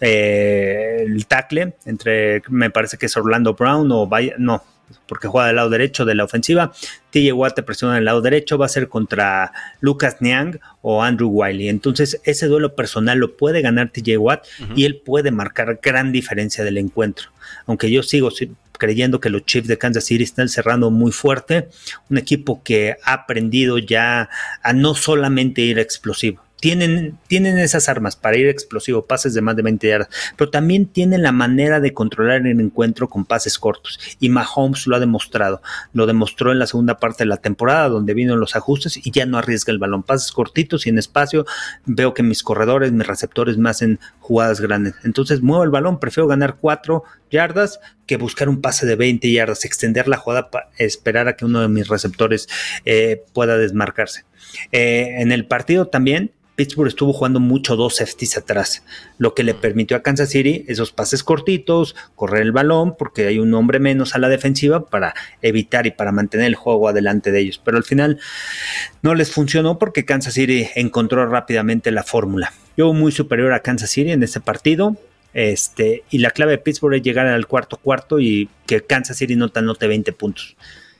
eh, el tackle, entre me parece que es Orlando Brown o vaya, no, porque juega del lado derecho de la ofensiva. TJ Watt te presiona del lado derecho, va a ser contra Lucas Niang o Andrew Wiley. Entonces, ese duelo personal lo puede ganar TJ Watt y él puede marcar gran diferencia del encuentro. Aunque yo sigo creyendo que los Chiefs de Kansas City están cerrando muy fuerte, un equipo que ha aprendido ya a no solamente ir explosivo tienen, tienen esas armas para ir explosivo, pases de más de 20 yardas, pero también tienen la manera de controlar el encuentro con pases cortos. Y Mahomes lo ha demostrado. Lo demostró en la segunda parte de la temporada, donde vino los ajustes y ya no arriesga el balón. Pases cortitos y en espacio. Veo que mis corredores, mis receptores me hacen jugadas grandes. Entonces muevo el balón, prefiero ganar 4 yardas que buscar un pase de 20 yardas, extender la jugada para esperar a que uno de mis receptores eh, pueda desmarcarse. Eh, en el partido también Pittsburgh estuvo jugando mucho dos safeties atrás, lo que le permitió a Kansas City esos pases cortitos, correr el balón, porque hay un hombre menos a la defensiva para evitar y para mantener el juego adelante de ellos. Pero al final no les funcionó porque Kansas City encontró rápidamente la fórmula. Yo muy superior a Kansas City en este partido. Este, y la clave de Pittsburgh es llegar al cuarto cuarto y que Kansas City no te anote 20 puntos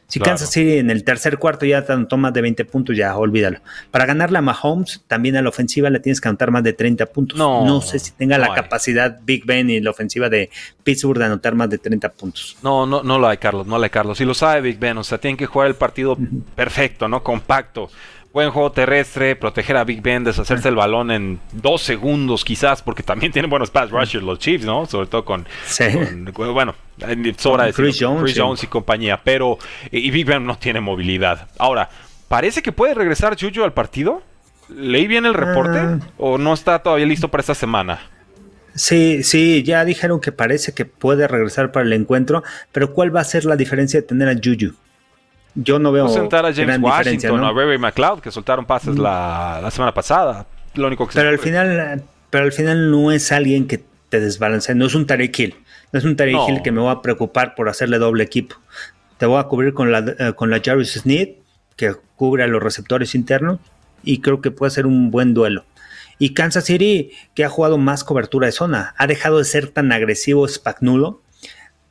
Si Kansas City en el tercer cuarto ya toma más de 20 puntos, ya olvídalo. Para ganarle a Mahomes, también a la ofensiva le tienes que anotar más de 30 puntos. No, sé si tenga la capacidad Big Ben y la ofensiva de Pittsburgh de anotar más de 30 puntos. No, no, no lo hay, Carlos, no lo hay, Carlos. Si lo sabe Big Ben, o sea, tienen que jugar el partido perfecto, ¿no? Compacto buen juego terrestre, proteger a Big Ben, deshacerse el balón en dos segundos quizás, porque también tienen buenos pass rushers los Chiefs, ¿no? Sobre todo con, sí. bueno, sobra Chris, Jones, Chris Jones y compañía, pero y Big Ben no tiene movilidad. Ahora, parece que puede regresar Juju al partido. ¿Leí bien el reporte ah. o no está todavía listo para esta semana? Sí, sí, ya dijeron que parece que puede regresar para el encuentro, pero ¿cuál va a ser la diferencia de tener a Juju? Yo no veo. sentar a James Washington, a Ray McLeod, que soltaron pases la, semana pasada. Lo único que pero al final, pero al final no es alguien que te desbalancee, no es un Tarek Hill. No es un Tarek Hill que me va a preocupar por hacerle doble equipo. Te voy a cubrir con la, eh, con la Jarvis Sneed, que cubre a los receptores internos, y creo que puede ser un buen duelo. Y Kansas City, que ha jugado más cobertura de zona, ha dejado de ser tan agresivo Spagnulo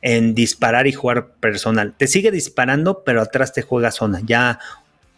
en disparar y jugar personal. Te sigue disparando, pero atrás te juega zona. Ya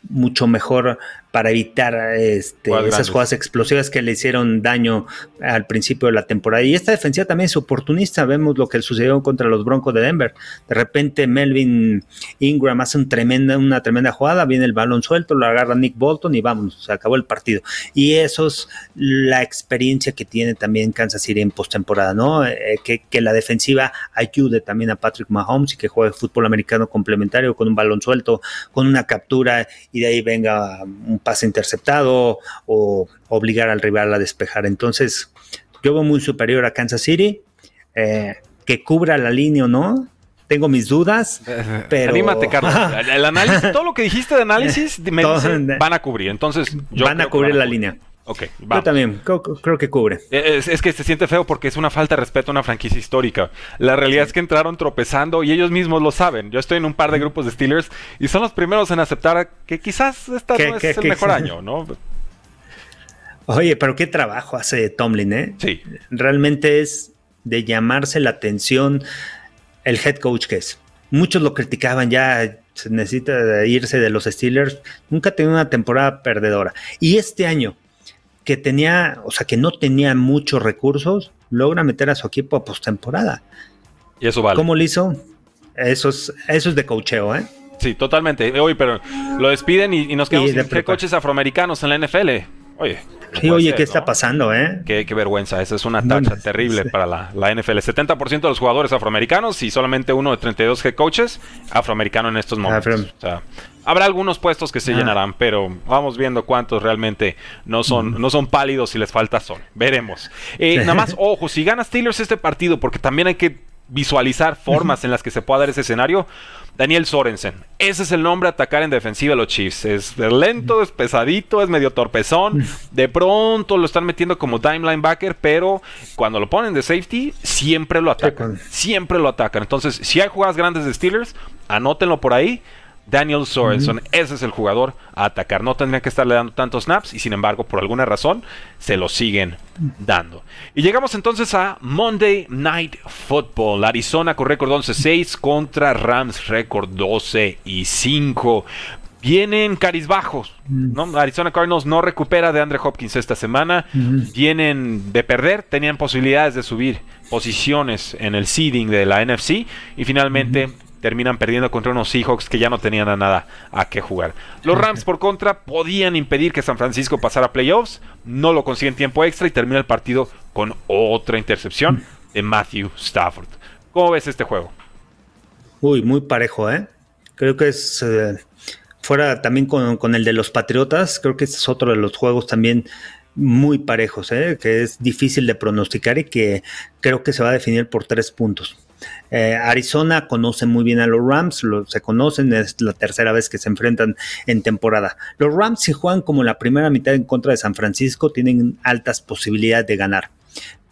mucho mejor para evitar este, esas jugadas explosivas que le hicieron daño al principio de la temporada. Y esta defensiva también es oportunista. Vemos lo que sucedió contra los Broncos de Denver. De repente Melvin Ingram hace un tremenda, una tremenda jugada, viene el balón suelto, lo agarra Nick Bolton y vamos, se acabó el partido. Y eso es la experiencia que tiene también Kansas City en postemporada, ¿no? Eh, que, que la defensiva ayude también a Patrick Mahomes y que juegue fútbol americano complementario con un balón suelto, con una captura y de ahí venga un pase interceptado o obligar al rival a despejar. Entonces, yo veo muy superior a Kansas City. Eh, que cubra la línea o no, tengo mis dudas, pero... Anímate, Carlos. El análisis, todo lo que dijiste de análisis me van a cubrir. Entonces, van a cubrir la línea. Ok, Yo también creo, que cubre. Es, que se siente feo porque es una falta de respeto a una franquicia histórica. La realidad es que entraron tropezando y ellos mismos lo saben. Yo estoy en un par de grupos de Steelers y son los primeros en aceptar que quizás este no es el mejor año, ¿no? Oye, pero qué trabajo hace Tomlin, ¿eh? Sí. Realmente es de llamarse la atención el head coach que es. Muchos lo criticaban ya, se necesita irse de los Steelers. Nunca tenido una temporada perdedora. Y este año, que tenía, o sea, que no tenía muchos recursos, logra meter a su equipo a postemporada. Y eso vale. ¿Cómo lo hizo? Eso es, eso es de cocheo, ¿eh? Sí, totalmente. Oye, pero lo despiden y, nos quedamos sin coches afroamericanos en la NFL. Oye. Sí, oye, ¿qué está pasando, eh? Qué, vergüenza. Esa es una tacha terrible para la, la, NFL. 70% de los jugadores afroamericanos y solamente uno de 32 head coaches afroamericano en estos momentos. o sea, Habrá algunos puestos que se ah. llenarán, pero vamos viendo cuántos realmente no son, no son pálidos y les falta sol. Veremos. Eh, nada más, ojo, si gana Steelers este partido, porque también hay que visualizar formas en las que se pueda dar ese escenario. Daniel Sorensen. Ese es el nombre a atacar en defensiva de los Chiefs. Es lento, es pesadito, es medio torpezón. De pronto lo están metiendo como time linebacker, pero cuando lo ponen de safety, siempre lo atacan. Siempre lo atacan. Entonces, si hay jugadas grandes de Steelers, anótenlo por ahí. Daniel Sorensen, ese es el jugador a atacar. No tendría que estarle dando tantos snaps y sin embargo, por alguna razón, se lo siguen dando. Y llegamos entonces a Monday Night Football. Arizona con récord 11-6 contra Rams récord 12 y 5. Vienen carizbajos, ¿no? Arizona Cardinals no recupera de Andre Hopkins esta semana. Vienen de perder, tenían posibilidades de subir posiciones en el seeding de la NFC y finalmente terminan perdiendo contra unos Seahawks que ya no tenían a nada a qué jugar. Los Rams, por contra, podían impedir que San Francisco pasara a playoffs, no lo consiguen tiempo extra y termina el partido con otra intercepción de Matthew Stafford. ¿Cómo ves este juego? Uy, muy parejo, ¿eh? Creo que es eh, fuera también con, el de los Patriotas, creo que este es otro de los juegos también muy parejos, ¿eh? que es difícil de pronosticar y que creo que se va a definir por tres puntos. Eh, Arizona conoce muy bien a los Rams, se conocen, es la tercera vez que se enfrentan en temporada. Los Rams, si juegan como la primera mitad en contra de San Francisco, tienen altas posibilidades de ganar,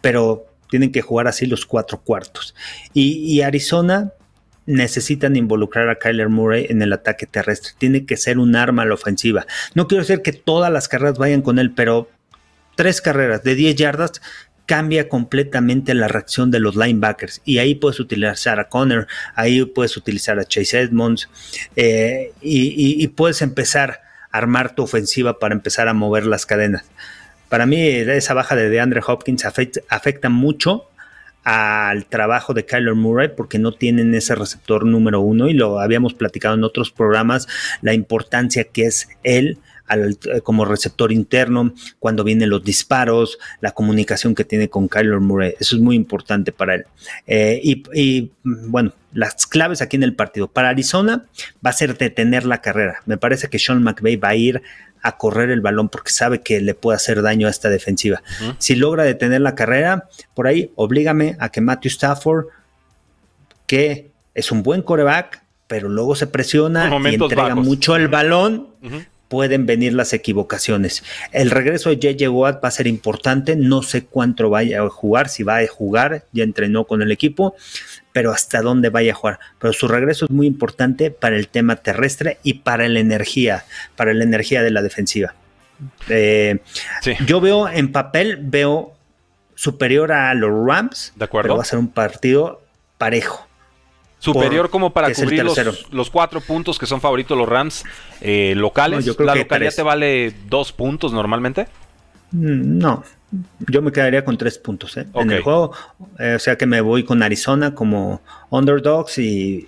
pero tienen que jugar así los cuatro cuartos. Y, Arizona necesitan involucrar a Kyler Murray en el ataque terrestre. Tiene que ser un arma a la ofensiva. No quiero decir que todas las carreras vayan con él, pero tres carreras de 10 yardas cambia completamente la reacción de los linebackers. Y ahí puedes utilizar a Connor, ahí puedes utilizar a Chase Edmonds eh, y, puedes empezar a armar tu ofensiva para empezar a mover las cadenas. Para mí, esa baja de DeAndre Hopkins afecta, mucho al trabajo de Kyler Murray porque no tienen ese receptor número uno y lo habíamos platicado en otros programas, la importancia que es él eh, como receptor interno, cuando vienen los disparos, la comunicación que tiene con Kyler Murray. Eso es muy importante para él. Eh, y, bueno, las claves aquí en el partido. Para Arizona va a ser detener la carrera. Me parece que Sean McVay va a ir a correr el balón porque sabe que le puede hacer daño a esta defensiva. Si logra detener la carrera, por ahí oblígame a que Matthew Stafford, que es un buen coreback, pero luego se presiona y entrega mucho el balón, pueden venir las equivocaciones. El regreso de JJ Watt va a ser importante, no sé cuánto vaya a jugar, si va a jugar, ya entrenó con el equipo, pero hasta dónde vaya a jugar. Pero su regreso es muy importante para el tema terrestre y para la energía, para la energía de la defensiva. Eh, yo veo en papel, veo superior a los Rams, de acuerdo. pero va a ser un partido parejo superior como para cubrir los, cuatro puntos que son favoritos los Rams eh, locales. ¿La localidad te vale dos puntos normalmente? Mm, no, yo me quedaría con tres puntos ¿eh? en el juego. Eh, o sea que me voy con Arizona como underdogs y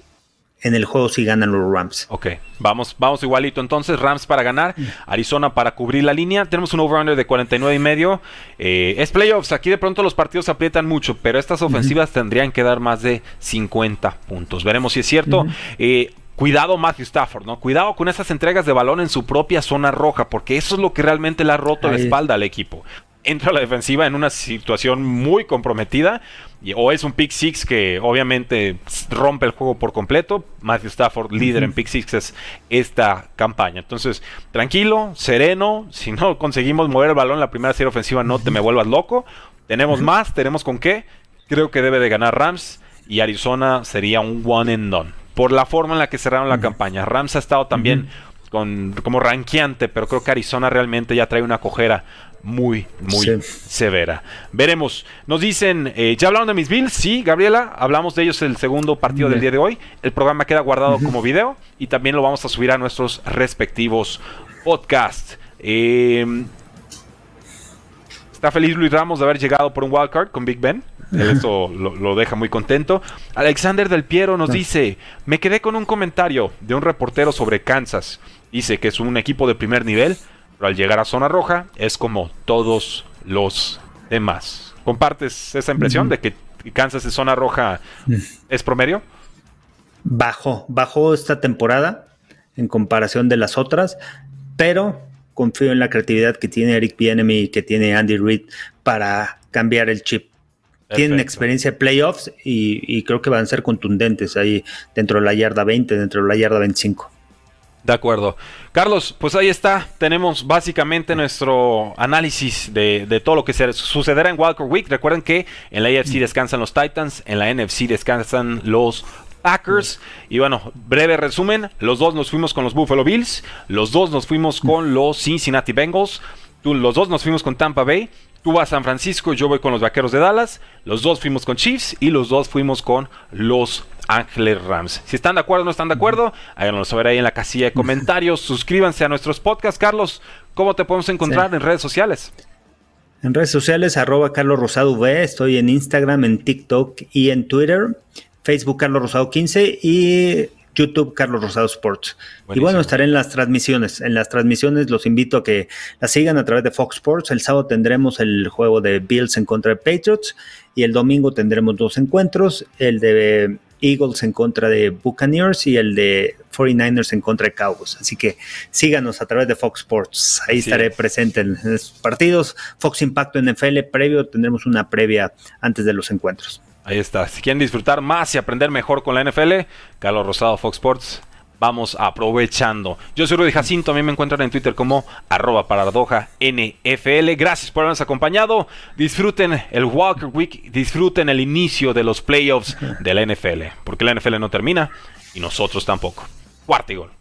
en el juego si ganan los Rams. Ok, vamos, vamos igualito entonces, Rams para ganar. Arizona para cubrir la línea, tenemos un over-under de 49 y medio, eh, es playoffs, aquí de pronto los partidos aprietan mucho, pero estas ofensivas tendrían que dar más de 50 puntos, veremos si es cierto. Eh, cuidado Matthew Stafford, ¿no? Cuidado con esas entregas de balón en su propia zona roja, porque eso es lo que realmente le ha roto la espalda al equipo entra a la defensiva en una situación muy comprometida. O es un pick six que obviamente rompe el juego por completo. Matthew Stafford, líder en pick sixes esta campaña. Entonces, tranquilo, sereno. Si no conseguimos mover el balón en la primera serie ofensiva, no te me vuelvas loco. Tenemos más, tenemos con qué. Creo que debe de ganar Rams. Y Arizona sería un one and done. Por la forma en la que cerraron la campaña. Rams ha estado también con, como ranqueante, pero creo que Arizona realmente ya trae una cojera muy, muy severa. Veremos. Nos dicen, eh, ¿ya hablaron de mis Bills? Sí, Gabriela, hablamos de ellos el segundo partido del día de hoy. El programa queda guardado como video y también lo vamos a subir a nuestros respectivos podcasts. Em, está feliz Luis Ramos de haber llegado por un wildcard con Big Ben. Eso lo, lo, deja muy contento. Alexander Del Piero nos dice: Me quedé con un comentario de un reportero sobre Kansas. Dice que es un equipo de primer nivel, pero al llegar a zona roja es como todos los demás. ¿Compartes esa impresión de que Kansas en zona roja es promedio? Bajo, bajó esta temporada en comparación de las otras, pero confío en la creatividad que tiene Eric Bienemy y que tiene Andy Reid para cambiar el chip. Tienen experiencia de playoffs y, y, creo que van a ser contundentes ahí dentro de la yarda 20, dentro de la yarda 25. De acuerdo. Carlos, pues ahí está. Tenemos básicamente nuestro análisis de, todo lo que sucederá en Walker Week. Recuerden que en la AFC descansan los Titans, en la NFC descansan los Packers. Y bueno, breve resumen. Los dos nos fuimos con los Buffalo Bills. Los dos nos fuimos con los Cincinnati Bengals. Los dos nos fuimos con Tampa Bay. Tú vas a San Francisco, yo voy con los Vaqueros de Dallas. Los dos fuimos con Chiefs y los dos fuimos con los Ángeles Rams. Si están de acuerdo o no están de acuerdo, háganos saber ahí en la casilla de comentarios. Suscríbanse a nuestros podcasts. Carlos, ¿cómo te podemos encontrar en redes sociales? En redes sociales, arroba Carlos Rosado V. Estoy en Instagram, en TikTok y en Twitter. Facebook Carlos Rosado 15 y YouTube Carlos Rosado Sports. Y bueno, estaré en las transmisiones. En las transmisiones los invito a que las sigan a través de Fox Sports. El sábado tendremos el juego de Bills en contra de Patriots y el domingo tendremos dos encuentros, el de Eagles en contra de Buccaneers y el de 49ers en contra de Cowboys. Así que síganos a través de Fox Sports. Ahí estaré presente en estos partidos. Fox Impacto NFL previo, tendremos una previa antes de los encuentros. Ahí está. Si quieren disfrutar más y aprender mejor con la NFL, Carlos Rosado, Fox Sports. Vamos aprovechando. Yo soy Rudy Jacinto, a mí me encuentran en Twitter como arroba paradoja NFL. Gracias por habernos acompañado. Disfruten el Walker Week, disfruten el inicio de los playoffs de la NFL, porque la NFL no termina y nosotros tampoco. Cuarto y gol.